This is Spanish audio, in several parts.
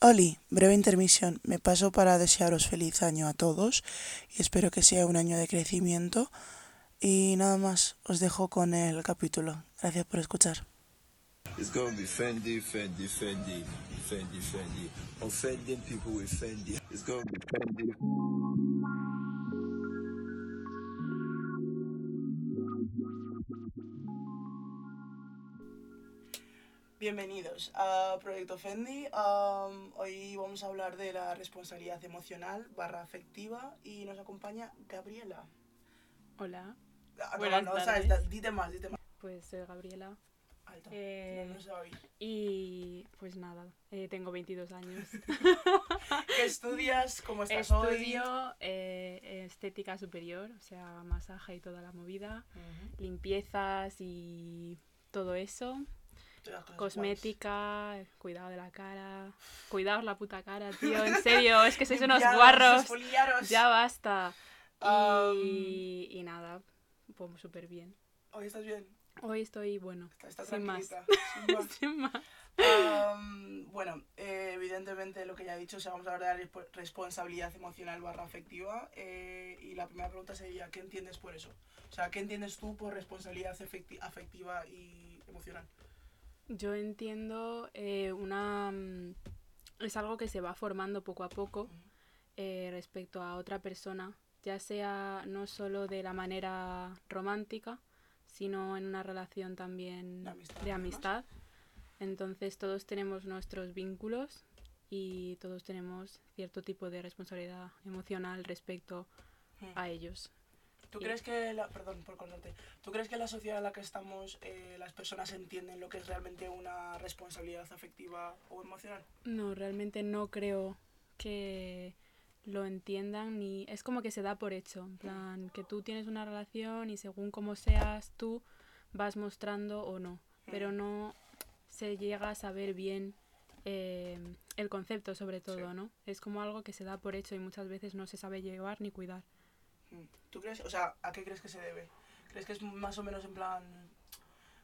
Oli, breve intermisión. Me paso para desearos feliz año a todos y espero que sea un año de crecimiento. Y nada más, os dejo con el capítulo. Gracias por escuchar. Bienvenidos a Proyecto Fendi. Hoy vamos a hablar de la responsabilidad emocional barra afectiva y nos acompaña Gabriela. Hola, Ah, no, Buenas no, sabes, tardes. da- dite más, dite más. pues soy Gabriela Alto. Eh, no, no oír. y pues nada, eh, tengo 22 años. ¿Qué estudias? ¿Cómo estás hoy? Estudio eh, estética superior, o sea, masaje y toda la movida, limpiezas y todo eso, Cosmética, cuidado de la cara, cuidaos la puta cara, tío, en serio, es que sois unos guarros, ya basta. Y, y nada, pues súper bien. Hoy estás bien. Hoy estoy, bueno, estás Sin más. sin más. sin más. Am, bueno, eh, evidentemente lo que ya he dicho, o sea, vamos a hablar de la respo- responsabilidad emocional barra afectiva. eh, y la primera pregunta sería, ¿qué entiendes por eso? O sea, ¿qué entiendes tú por responsabilidad afectiva y emocional? Yo entiendo eh, una... mm, Es algo que se va formando poco a poco eh, respecto a otra persona, ya sea no solo de la manera romántica, sino en una relación también De amistad, de amistad. Entonces todos tenemos nuestros vínculos y todos tenemos cierto tipo de responsabilidad emocional respecto Hmm. a ellos. ¿Tú crees que, la, perdón por cortarte, ¿tú crees que la sociedad en la que estamos eh, las personas entienden lo que es realmente una responsabilidad afectiva o emocional? No, realmente no creo que lo entiendan ni es como que se da por hecho, en plan que tú tienes una relación y según cómo seas tú vas mostrando o no, pero no se llega a saber bien eh, el concepto sobre todo, Sí. ¿no? Es como algo que se da por hecho y muchas veces no se sabe llevar ni cuidar. Mm. ¿Tú crees, o sea, a qué crees que se debe? ¿Crees que es más o menos en plan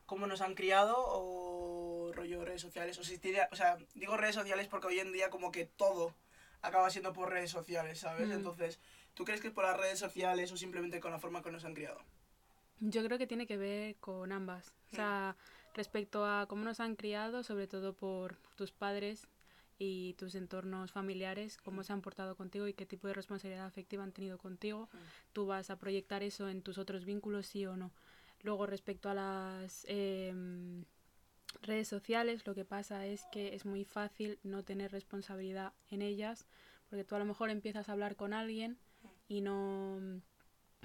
cómo nos han criado o rollo redes sociales? O, si tiene- o sea, digo redes sociales porque hoy en día como que todo acaba siendo por redes sociales, ¿sabes? Mm. Entonces, ¿tú crees que es por las redes sociales o simplemente con la forma que nos han criado? Yo creo que tiene que ver con ambas. O sea, respecto a cómo nos han criado, sobre todo por tus padres y tus entornos familiares, cómo se han portado contigo y qué tipo de responsabilidad afectiva han tenido contigo, tú vas a proyectar eso en tus otros vínculos, sí o no. Luego, respecto a las em, redes sociales, lo que pasa es que es muy fácil no tener responsabilidad en ellas, porque tú a lo mejor empiezas a hablar con alguien y no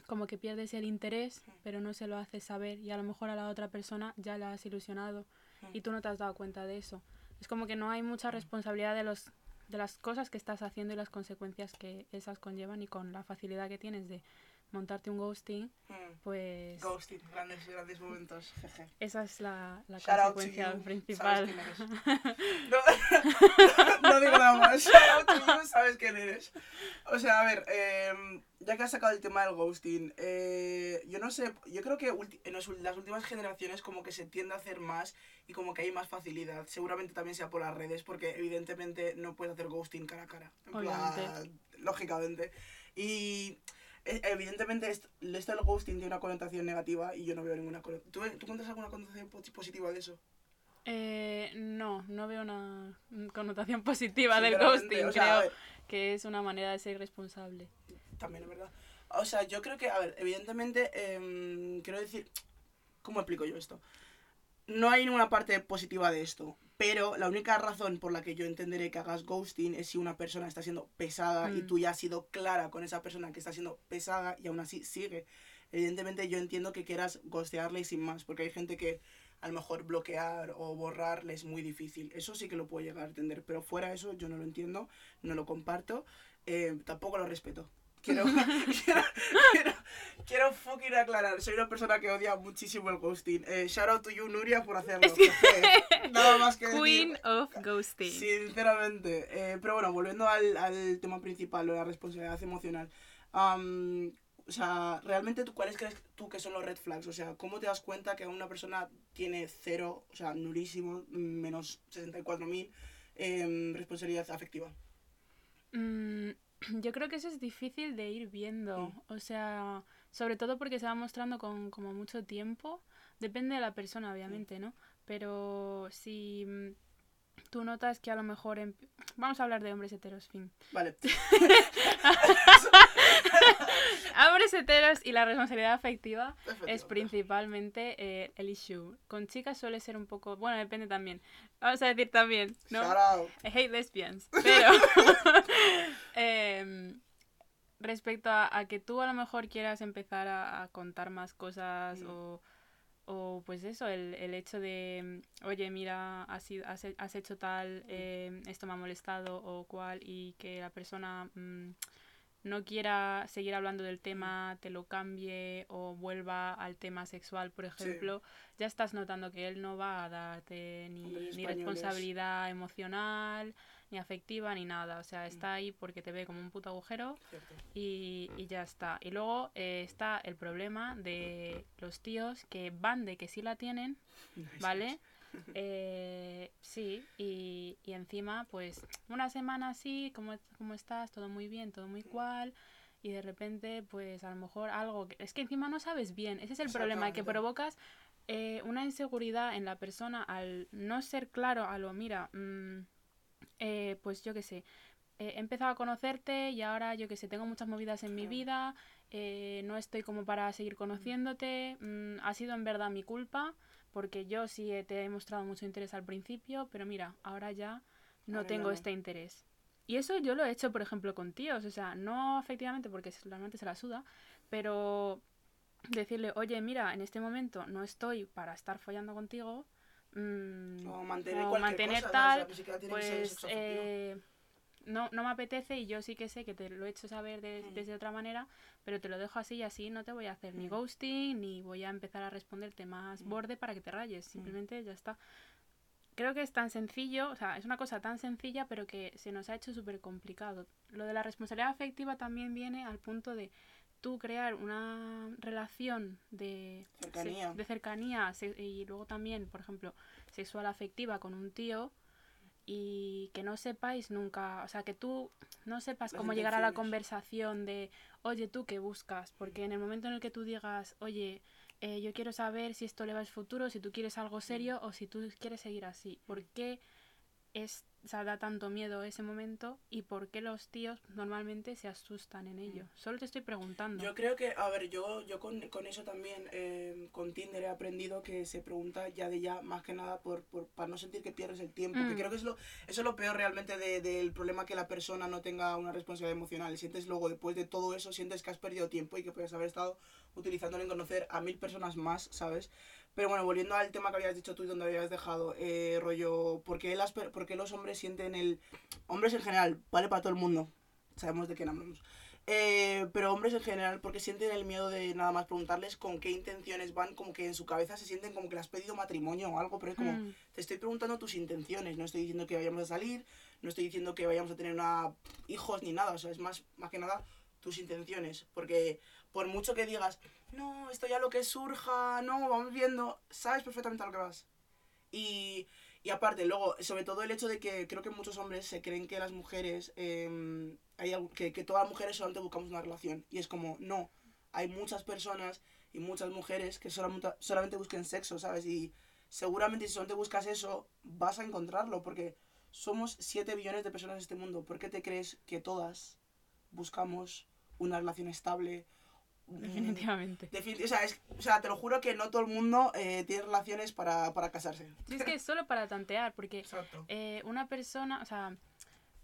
como que pierdes el interés, pero no se lo haces saber y a lo mejor a la otra persona ya la has ilusionado y tú no te has dado cuenta de eso. Es como que no hay mucha responsabilidad de los de las cosas que estás haciendo y las consecuencias que esas conllevan y con la facilidad que tienes de montarte un ghosting, Mm. pues Ghosting, grandes, grandes momentos. jeje. esa es la, la consecuencia principal. No, no digo nada más. Shout out to you, sabes quién eres. O sea, a ver, eh, ya que has sacado el tema del ghosting, eh, yo no sé, yo creo que en las últimas generaciones como que se tiende a hacer más y como que hay más facilidad. Seguramente también sea por las redes, porque evidentemente no puedes hacer ghosting cara a cara. En plan, lógicamente. Y evidentemente esto, esto del ghosting tiene una connotación negativa y yo no veo ninguna connotación. ¿Tú, ¿Tú encuentras alguna connotación po- positiva de eso? Eh, no, no veo una connotación positiva del ghosting, o sea, a creo ver, que es una manera de ser responsable. También es verdad. O sea, yo creo que, a ver, evidentemente, em, quiero decir, ¿cómo explico yo esto? No hay ninguna parte positiva de esto, pero la única razón por la que yo entenderé que hagas ghosting es si una persona está siendo pesada y Mm. tú ya has sido clara con esa persona que está siendo pesada y aún así sigue. Evidentemente yo entiendo que quieras ghostearle y sin más, porque hay gente que a lo mejor bloquear o borrarle es muy difícil. Eso sí que lo puedo llegar a entender, pero fuera de eso yo no lo entiendo, no lo comparto, eh, tampoco lo respeto. Quiero, quiero, quiero, quiero fucking aclarar, soy una persona que odia muchísimo el ghosting. Eh, shout out to you, Nuria, por hacerlo. Es que- jeje. Nada más que decir. Queen of Ghosting. Sinceramente. Eh, pero bueno, volviendo al, al tema principal, la responsabilidad emocional. O sea, realmente tú, ¿cuáles crees tú que son los red flags? O sea, ¿cómo te das cuenta que una persona tiene cero, o sea, nurísimo, menos 64.000 em, responsabilidad afectiva? Mm, yo creo que eso es difícil de ir viendo. O sea, sobre todo porque se va mostrando con como mucho tiempo. Depende de la persona, obviamente, ¿no? Pero si mm, tú notas que a lo mejor... Vamos a hablar de hombres heteros, fin. Vale. Hombres heteros y la responsabilidad afectiva es principalmente eh, el issue. Con chicas suele ser un poco... Bueno, depende también. Vamos a decir también, ¿no? Shout out. I hate lesbians. Pero em, respecto a, a que tú a lo mejor quieras empezar a, a contar más cosas o, o pues eso, el, el hecho de, oye, mira, has, sido- has, has hecho tal, em, esto me ha molestado o cual, y que la persona mm, no quiera seguir hablando del tema, te lo cambie o vuelva al tema sexual, por ejemplo, ya estás notando que él no va a darte ni, ni responsabilidad emocional, ni afectiva, ni nada. O sea, está ahí porque te ve como un puto agujero y, y ya está. Y luego eh, está el problema de los tíos que van de que sí la tienen, ¿vale? Eh, sí, y, y encima, pues, una semana así, ¿cómo, ¿cómo estás? Todo muy bien, todo muy cual. Y de repente, pues, a lo mejor algo... que- Es que encima no sabes bien. Ese es el problema, que provocas eh, una inseguridad en la persona al no ser claro a lo, mira, mm, eh, pues yo qué sé, eh, he empezado a conocerte y ahora yo qué sé, tengo muchas movidas en mi vida, eh, no estoy como para seguir conociéndote, mm, ha sido en verdad mi culpa, porque yo sí te he mostrado mucho interés al principio, pero mira, ahora ya no Ahora tengo no. este interés. Y eso yo lo he hecho, por ejemplo, con tíos, o sea, no efectivamente porque normalmente se la suda, pero decirle, oye, mira, en este momento no estoy para estar follando contigo, mm, O mantener o cualquier mantener cosa, tal, ¿no? Pues eh, no, no me apetece y yo sí que sé que te lo he hecho saber de, Mm. desde otra manera, pero te lo dejo así y así no te voy a hacer ni Mm. ghosting ni voy a empezar a responderte más Mm. borde para que te rayes, simplemente ya está. Creo que es tan sencillo, o sea, es una cosa tan sencilla pero que se nos ha hecho súper complicado. Lo de la responsabilidad afectiva también viene al punto de tú crear una relación de Cercanía. de cercanía y luego también, por ejemplo, sexual afectiva con un tío y que no sepáis nunca, o sea, que tú no sepas Las cómo llegar a la conversación de, oye, tú qué buscas, porque en el momento en el que tú digas, oye, eh, yo quiero saber si esto le va al futuro, si tú quieres algo serio o si tú quieres seguir así, ¿por qué es, o sea, da tanto miedo ese momento y por qué los tíos normalmente se asustan en ello? Solo te estoy preguntando. Yo creo que, a ver, yo, yo con, con eso también, eh, con Tinder he aprendido que se pregunta ya de ya, más que nada, por, por, para no sentir que pierdes el tiempo. Que Mm. creo que es lo, eso es lo peor realmente de- del problema que la persona no tenga una responsabilidad emocional. Sientes luego, después de todo eso, sientes que has perdido tiempo y que puedes haber estado utilizándolo en conocer a mil personas más, ¿sabes? Pero bueno, volviendo al tema que habías dicho tú y donde habías dejado, eh, rollo, ¿por qué, las, por qué los hombres sienten el... Hombres en general, vale para todo el mundo, sabemos de quién hablamos. Eh, pero hombres en general, porque sienten el miedo de nada más preguntarles con qué intenciones van, como que en su cabeza se sienten como que le has pedido matrimonio o algo, pero es como, Mm. te estoy preguntando tus intenciones, no estoy diciendo que vayamos a salir, no estoy diciendo que vayamos a tener una, hijos ni nada, o sea, es más, más que nada tus intenciones, porque por mucho que digas, no, esto ya lo que surja, no, vamos viendo, sabes perfectamente a lo que vas. Y, y aparte, luego, sobre todo el hecho de que creo que muchos hombres se creen que las mujeres, eh, hay algo- que, que todas las mujeres solamente buscamos una relación. Y es como, no, hay muchas personas y muchas mujeres que solamente, solamente busquen sexo, ¿sabes? Y seguramente si solamente buscas eso, vas a encontrarlo, porque somos 7 billones de personas en este mundo. ¿Por qué te crees que todas buscamos una relación estable? Mm, Definitivamente. Defini- o, sea, es- o sea, te lo juro que no todo el mundo eh, tiene relaciones para, para casarse. Sí, es que es solo para tantear, porque eh, una persona, o sea,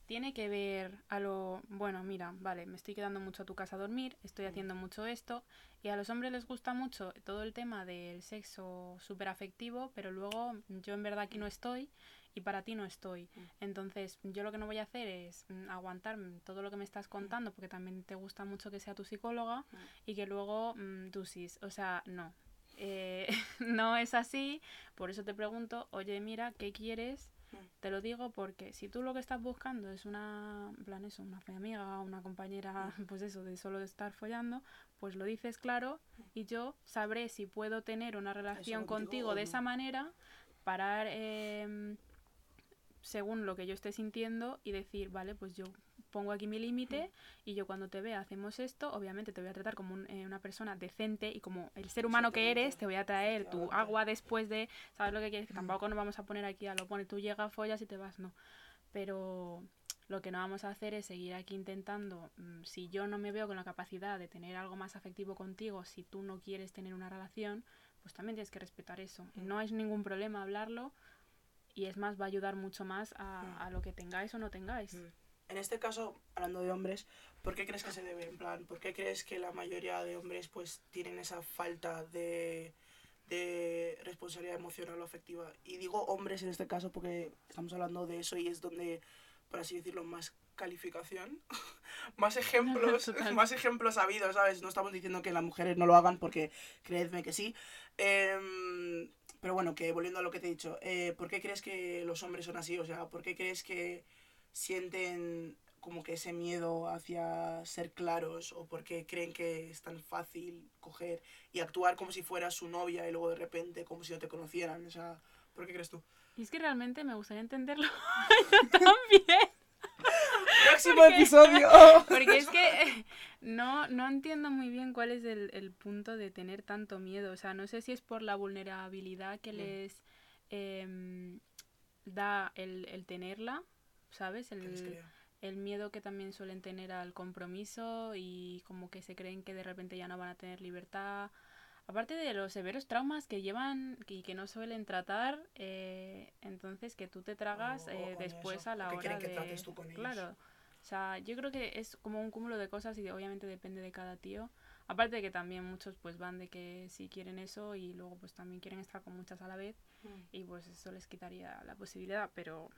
tiene que ver a lo, bueno, mira, vale, me estoy quedando mucho a tu casa a dormir, estoy haciendo mucho esto, y a los hombres les gusta mucho todo el tema del sexo súper afectivo, pero luego yo en verdad aquí no estoy y para ti no estoy. Entonces, yo lo que no voy a hacer es mm, aguantar mm, todo lo que me estás contando, porque también te gusta mucho que sea tu psicóloga y que luego mm, dusis. O sea, no. Eh, no es así, por eso te pregunto, oye, mira, ¿qué quieres? Te lo digo porque si tú lo que estás buscando es una, en plan eso, una amiga, una compañera, pues eso, de solo de estar follando, pues lo dices claro y yo sabré si puedo tener una relación contigo de no. esa manera para, eh, según lo que yo esté sintiendo y decir, vale, pues yo pongo aquí mi límite y yo cuando te vea hacemos esto, obviamente te voy a tratar como un- eh, una persona decente y como el ser humano que eres, te voy a traer tu agua después de, ¿sabes lo que quieres? Que tampoco nos vamos a poner aquí a lo pone, tú llegas, follas y te vas, no. Pero lo que no vamos a hacer es seguir aquí intentando, mm, si yo no me veo con la capacidad de tener algo más afectivo contigo, si tú no quieres tener una relación, pues también tienes que respetar eso. No es ningún problema hablarlo y es más, va a ayudar mucho más a, a lo que tengáis o no tengáis. En este caso, hablando de hombres, ¿por qué crees que se debe? En plan, ¿por qué crees que la mayoría de hombres pues tienen esa falta de, de responsabilidad emocional o afectiva? Y digo hombres en este caso porque estamos hablando de eso y es donde, por así decirlo, más calificación, más ejemplos, más ejemplos habidos, ¿sabes? No estamos diciendo que las mujeres no lo hagan porque creedme que sí. Em, pero bueno, que volviendo a lo que te he dicho, eh, ¿por qué crees que los hombres son así? O sea, ¿por qué crees que sienten como que ese miedo hacia ser claros o porque creen que es tan fácil coger y actuar como si fuera su novia y luego de repente como si no te conocieran? O sea, ¿por qué crees tú? Y es que realmente me gustaría entenderlo yo también. Próximo Porque- episodio. Porque es que eh, no, no entiendo muy bien cuál es el, el punto de tener tanto miedo. O sea, no sé si es por la vulnerabilidad que Mm. les em, da el, el tenerla, ¿sabes? ¿Qué les El, el miedo que también suelen tener al compromiso y como que se creen que de repente ya no van a tener libertad. Aparte de los severos traumas que llevan y que no suelen tratar, eh, entonces que tú te tragas O- eh, después eso, a la hora que de... tú con ellos. Claro. O sea, yo creo que es como un cúmulo de cosas y de- obviamente depende de cada tío. Aparte de que también muchos pues van de que sí quieren eso y luego pues también quieren estar con muchas a la vez y pues eso les quitaría la posibilidad, pero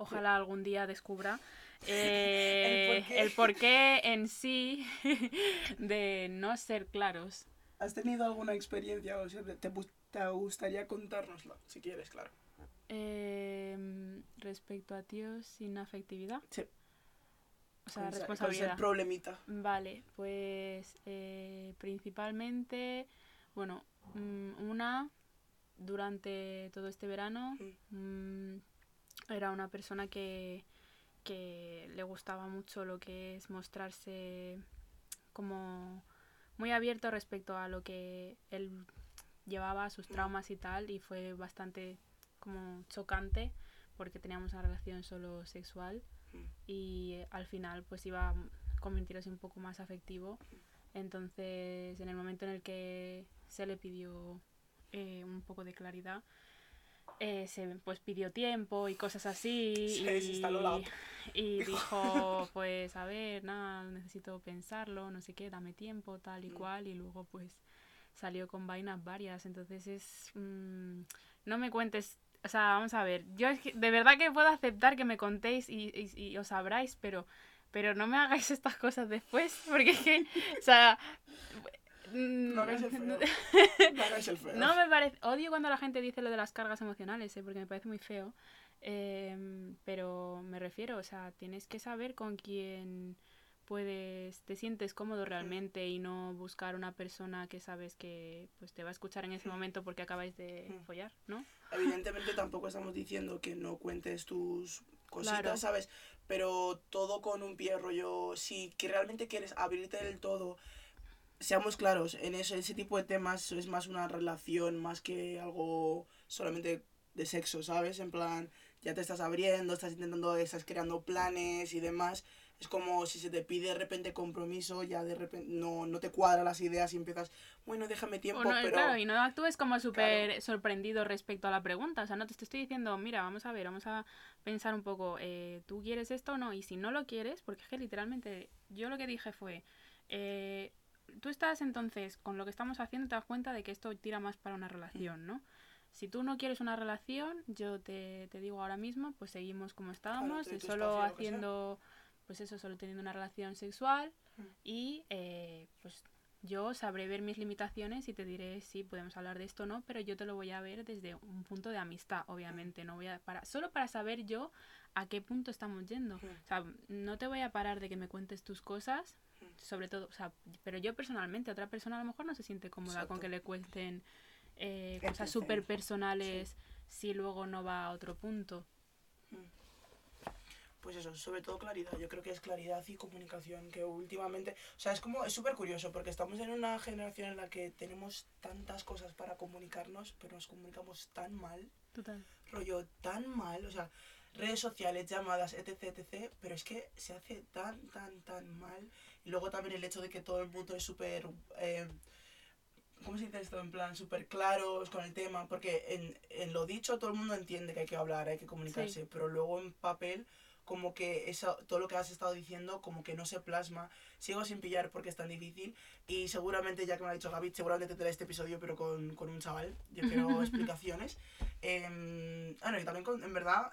ojalá algún día descubra eh, porqué. el porqué en sí de no ser claros. ¿Has tenido alguna experiencia o sea, te, gu- te gustaría contárnosla? Si quieres, claro. Em, respecto a tíos sin afectividad. Sí. O sea, Con ese- con responsabilidad. problemita. Vale, pues eh, principalmente, bueno, mm, una durante todo este verano mm, era una persona que, que le gustaba mucho lo que es mostrarse como muy abierto respecto a lo que él llevaba, sus traumas y tal, y fue bastante como chocante porque teníamos una relación solo sexual Mm. y eh, al final pues iba a convertirse un poco más afectivo. Entonces, en el momento en el que se le pidió eh, un poco de claridad, eh, se pues pidió tiempo y cosas así. Se y, desinstaló la app. y dijo, pues a ver, nada, necesito pensarlo, no sé qué, dame tiempo, tal y Mm. cual. Y luego pues salió con vainas varias. Entonces es... mm, no me cuentes... O sea, vamos a ver, yo es que de verdad que puedo aceptar que me contéis y, y, y os sabráis, pero, pero no me hagáis estas cosas después, porque es que, o sea... mm, No hagáis el feo. No hagáis el feo. no me parece. Odio cuando la gente dice lo de las cargas emocionales, ¿eh? porque me parece muy feo. Em, pero me refiero, o sea, tienes que saber con quién puedes, te sientes cómodo realmente y no buscar una persona que sabes que pues te va a escuchar en ese momento porque acabáis de follar, ¿no? Evidentemente tampoco estamos diciendo que no cuentes tus cositas, Claro. ¿sabes? Pero todo con un pie rollo. Si que realmente quieres abrirte del todo, seamos claros, en ese, ese tipo de temas es más una relación más que algo solamente de sexo, ¿sabes? En plan, ya te estás abriendo, estás intentando, estás creando planes y demás. Es como si se te pide de repente compromiso, ya de repente no, no te cuadran las ideas y empiezas, bueno, déjame tiempo, no, pero... Claro, y no actúes como súper sorprendido respecto a la pregunta. O sea, no te, te estoy diciendo, mira, vamos a ver, vamos a pensar un poco, eh, ¿tú quieres esto o no? Y si no lo quieres, porque es que literalmente yo lo que dije fue, eh, tú estás entonces, con lo que estamos haciendo, te das cuenta de que esto tira más para una relación, ¿no? Si tú no quieres una relación, yo te, te digo ahora mismo, pues seguimos como estábamos, solo haciendo, pues eso, solo teniendo una relación sexual Mm. y eh, pues yo sabré ver mis limitaciones y te diré si podemos hablar de esto o no, pero yo te lo voy a ver desde un punto de amistad, obviamente, no voy a para solo para saber yo a qué punto estamos yendo. Mm. O sea, no te voy a parar de que me cuentes tus cosas, sobre todo, o sea, pero yo personalmente, otra persona a lo mejor no se siente cómoda con que le cuenten eh, cosas súper personales si luego no va a otro punto. Pues eso, sobre todo claridad. Yo creo que es claridad y comunicación, que últimamente... O sea, es como, es súper curioso, porque estamos en una generación en la que tenemos tantas cosas para comunicarnos, pero nos comunicamos tan mal, Total. rollo tan mal, o sea, redes sociales, llamadas, etc, etc, pero es que se hace tan, tan, tan mal. Y luego también el hecho de que todo el mundo es súper... eh, ¿Cómo se dice esto? En plan, súper claros con el tema, porque en, en lo dicho todo el mundo entiende que hay que hablar, hay que comunicarse, Sí. pero luego en papel como que eso, todo lo que has estado diciendo como que no se plasma. Sigo sin pillar porque es tan difícil y seguramente, ya que me lo ha dicho Gaby, seguramente tendré este episodio pero con, con un chaval. Yo quiero explicaciones. Eh, ah, no, y también con, en verdad,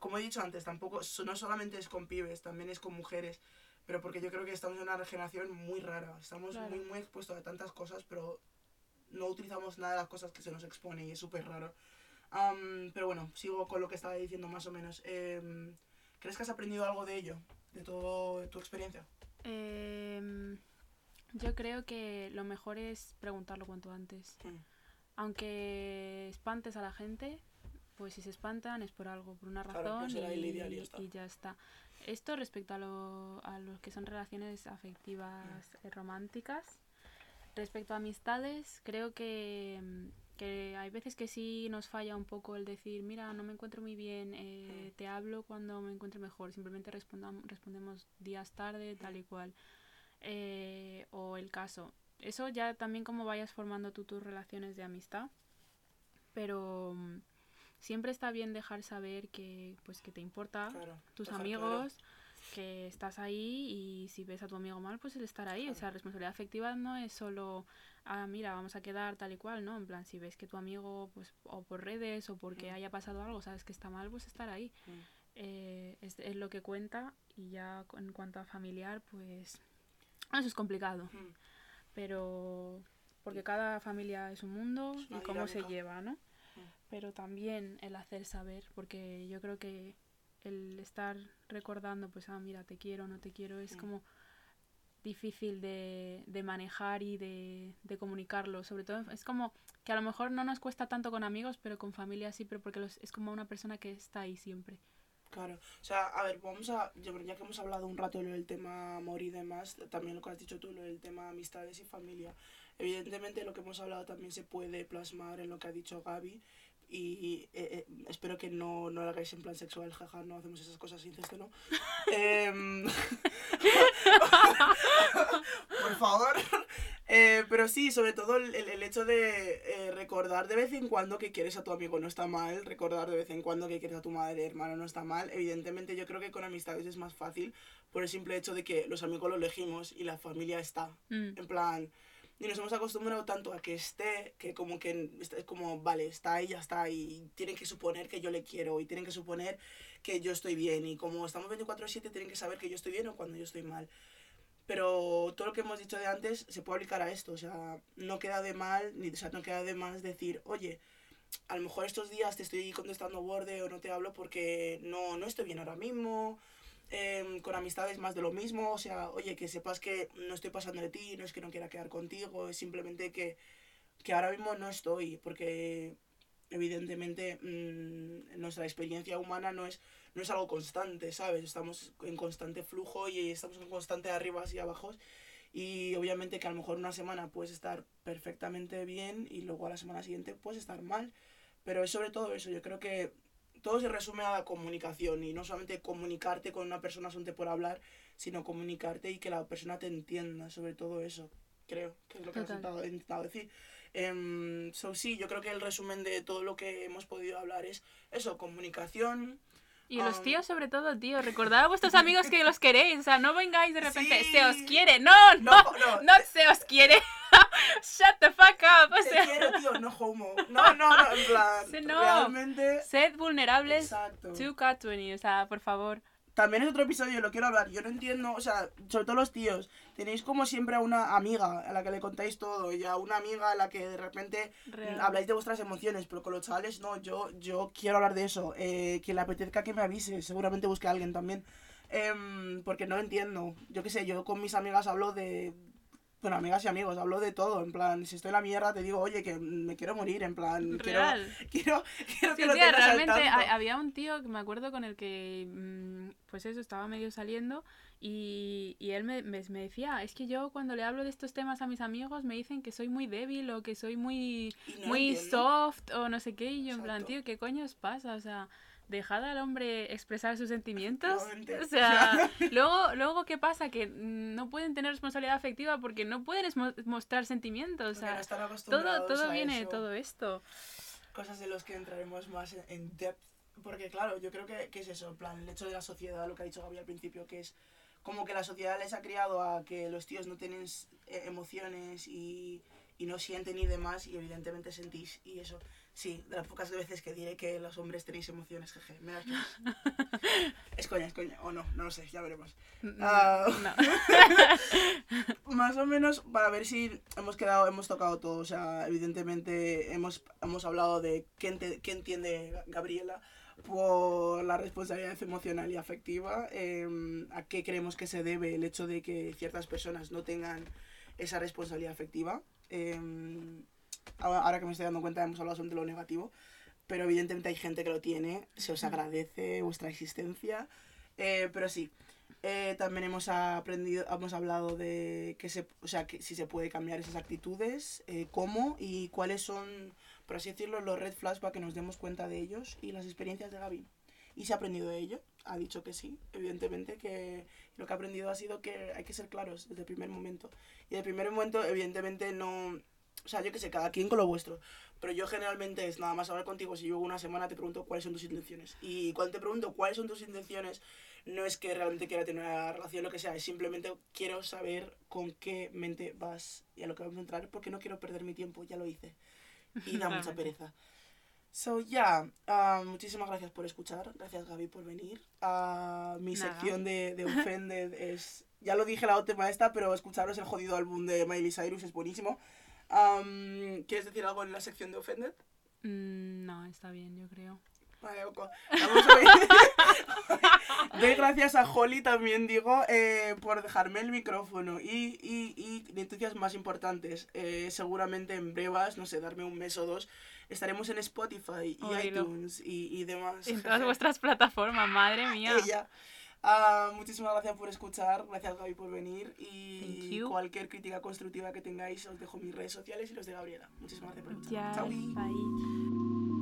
como he dicho antes, tampoco, no solamente es con pibes, también es con mujeres. Pero porque yo creo que estamos en una generación muy rara. Estamos Claro. muy, muy expuestos a tantas cosas, pero no utilizamos nada de las cosas que se nos expone y es súper raro. Am, pero bueno, sigo con lo que estaba diciendo más o menos. Em, ¿Crees que has aprendido algo de ello? De toda tu experiencia. Em, yo creo que lo mejor es preguntarlo cuanto antes. Mm. Aunque espantes a la gente, pues si se espantan es por algo, por una Claro, razón el y, ideal y ya está. y ya está. Esto respecto a lo, a lo que son relaciones afectivas románticas. Respecto a amistades, creo que, que hay veces que sí nos falla un poco el decir, mira, no me encuentro muy bien, eh, te hablo cuando me encuentre mejor, simplemente respondemos días tarde, tal y cual. Eh, o el caso. Eso ya también como vayas formando tú tus relaciones de amistad, pero siempre está bien dejar saber que pues que te importa Claro. tus amigos, que estás ahí y si ves a tu amigo mal, pues el estar ahí. O sea, responsabilidad afectiva no es solo, ah, mira, vamos a quedar tal y cual, ¿no? En plan, si ves que tu amigo, pues, o por redes o porque Mm. haya pasado algo, sabes que está mal, pues estar ahí. Mm. Eh, es, es lo que cuenta y ya en cuanto a familiar, pues, eso es complicado. Mm. Pero, porque cada familia es un mundo Es y cómo se lleva, ¿no? Pero también el hacer saber, porque yo creo que el estar recordando, pues, ah, mira, te quiero, no te quiero, es como difícil de, de manejar y de, de comunicarlo. Sobre todo, es como que a lo mejor no nos cuesta tanto con amigos, pero con familia sí, pero porque los- es como una persona que está ahí siempre. Claro, o sea, a ver, vamos a, ya ya que hemos hablado un rato del tema amor y demás, también lo que has dicho tú, lo del tema amistades y familia. Evidentemente lo que hemos hablado también se puede plasmar en lo que ha dicho Gaby y eh, eh, espero que no, no lo hagáis en plan sexual, jaja, no hacemos esas cosas incesto, ¿no? Em, por favor. Eh, pero sí, sobre todo el, el- el hecho de eh, recordar de vez en cuando que quieres a tu amigo no está mal, recordar de vez en cuando que quieres a tu madre, hermano no está mal. Evidentemente yo creo que con amistades es más fácil por el simple hecho de que los amigos lo elegimos y la familia está. Mm, En plan, y nos hemos acostumbrado tanto a que esté, que como que es como, vale, está ahí, ya está, y tienen que suponer que yo le quiero, y tienen que suponer que yo estoy bien, y como estamos 24/7 tienen que saber que yo estoy bien o cuando yo estoy mal. Pero todo lo que hemos dicho de antes se puede aplicar a esto, o sea, no queda de mal, ni o sea, no queda de más decir, oye, a lo mejor estos días te estoy contestando borde o no te hablo porque no, no estoy bien ahora mismo, em, con amistades más de lo mismo, o sea, oye, que sepas que no estoy pasando de ti, no es que no quiera quedar contigo, es simplemente que, que ahora mismo no estoy, porque evidentemente mm, nuestra experiencia humana no es, no es algo constante, ¿sabes? Estamos en constante flujo y estamos en constante arribas y abajos. Y obviamente que a lo mejor una semana puedes estar perfectamente bien y luego a la semana siguiente puedes estar mal. Pero es sobre todo eso, yo creo que todo se resume a la comunicación y no solamente comunicarte con una persona solamente por hablar, sino comunicarte y que la persona te entienda, sobre todo eso, creo, que es lo que has Total. intentado, decir. Em, so, sí, yo creo que el resumen de todo lo que hemos podido hablar es eso, comunicación. Y los Um, tíos, sobre todo, tío, recordad a vuestros amigos que los queréis. O sea, no vengáis de repente, Sí. se os quiere. No, no, No, no, no se os quiere. Shut the fuck up. O Te sea, quiero, tío, no homo. No, no, no, en plan, Sí, no. realmente... sed vulnerables Exacto. to Katwini. O sea, por favor. También es otro episodio, lo quiero hablar. Yo no entiendo, o sea, sobre todo los tíos. Tenéis como siempre a una amiga a la que le contáis todo y a una amiga a la que de repente Real. habláis de vuestras emociones, pero con los chavales no. Yo, yo quiero hablar de eso. Eh, que le apetezca que me avise. Seguramente busque a alguien también. Em, porque no entiendo. Yo qué sé, yo con mis amigas hablo de bueno, amigas y amigos, hablo de todo, en plan, si estoy en la mierda te digo, oye, que me quiero morir, en plan, quiero, Real. quiero, quiero que Sí, lo tía, tengas al realmente tanto. ha- había un tío que me acuerdo con el que, mm, pues eso, estaba medio saliendo y, y él me, me, me decía, es que yo cuando le hablo de estos temas a mis amigos me dicen que soy muy débil o que soy muy, no muy entiendo. soft o no sé qué, y yo en plan, Exacto. tío, ¿qué coño os pasa? O sea, dejad al hombre expresar sus sentimientos. O sea, luego, luego ¿qué pasa? Que no pueden tener responsabilidad afectiva porque no pueden mostrar sentimientos. O no todo, todo viene de todo esto. cosas de los que entraremos más en, en depth. Porque claro, yo creo que, que es eso, plan, el hecho de la sociedad, lo que ha dicho Gaby al principio, que es como que la sociedad les ha criado a que los tíos no tienen eh, emociones y, y no sienten y demás, y evidentemente sentís, y eso, sí, de las pocas veces que diré que los hombres tenéis emociones, jeje, menos que Es coña, es coña, o no, no lo sé, ya veremos. Ah. no. más o menos para ver si hemos quedado, hemos tocado todo. O sea, evidentemente hemos, hemos hablado de qué, ente- qué entiende Gabriela por la responsabilidad emocional y afectiva, em, a qué creemos que se debe el hecho de que ciertas personas no tengan esa responsabilidad afectiva. Em, ahora que me estoy dando cuenta hemos hablado sobre lo negativo, pero evidentemente hay gente que lo tiene, se os agradece vuestra existencia, eh, pero sí, eh, también hemos aprendido, hemos hablado de que se, o sea, que si se puede cambiar esas actitudes, eh, cómo y cuáles son, por así decirlo, los red flags para que nos demos cuenta de ellos y las experiencias de Gaby. Y se ha aprendido de ello, ha dicho que sí, evidentemente que lo que ha aprendido ha sido que hay que ser claros desde el primer momento. Y desde el primer momento, evidentemente, no... O sea, yo que sé, cada quien con lo vuestro. Pero yo generalmente es nada más hablar contigo. Si llevo una semana, te pregunto cuáles son tus intenciones. Y cuando te pregunto cuáles son tus intenciones, no es que realmente quiera tener una relación, lo que sea, es simplemente quiero saber con qué mente vas y a lo que vamos a entrar, porque no quiero perder mi tiempo, ya lo hice. Y da mucha pereza. So, ya, ah, muchísimas gracias por escuchar, gracias Gaby por venir. Ah, mi Nada. sección de, de Offended es, ya lo dije la última esta, pero escucharos el jodido álbum de Miley Cyrus es buenísimo. Am, ¿Quieres decir algo en la sección de Offended? Mm, no, está bien, yo creo. Vale. Vamos a ver. Doy gracias a Holly también, digo, eh, por dejarme el micrófono. Y, y, y noticias más importantes. eh, seguramente en brevas, no sé, darme un mes o dos, estaremos en Spotify y Oílo. iTunes y, y demás. En todas vuestras plataformas, madre mía. Ella. Ah, muchísimas gracias por escuchar, gracias Gaby por venir y cualquier crítica constructiva que tengáis os dejo mis redes sociales y los de Gabriela. Muchísimas gracias por escuchar. Chao. bye.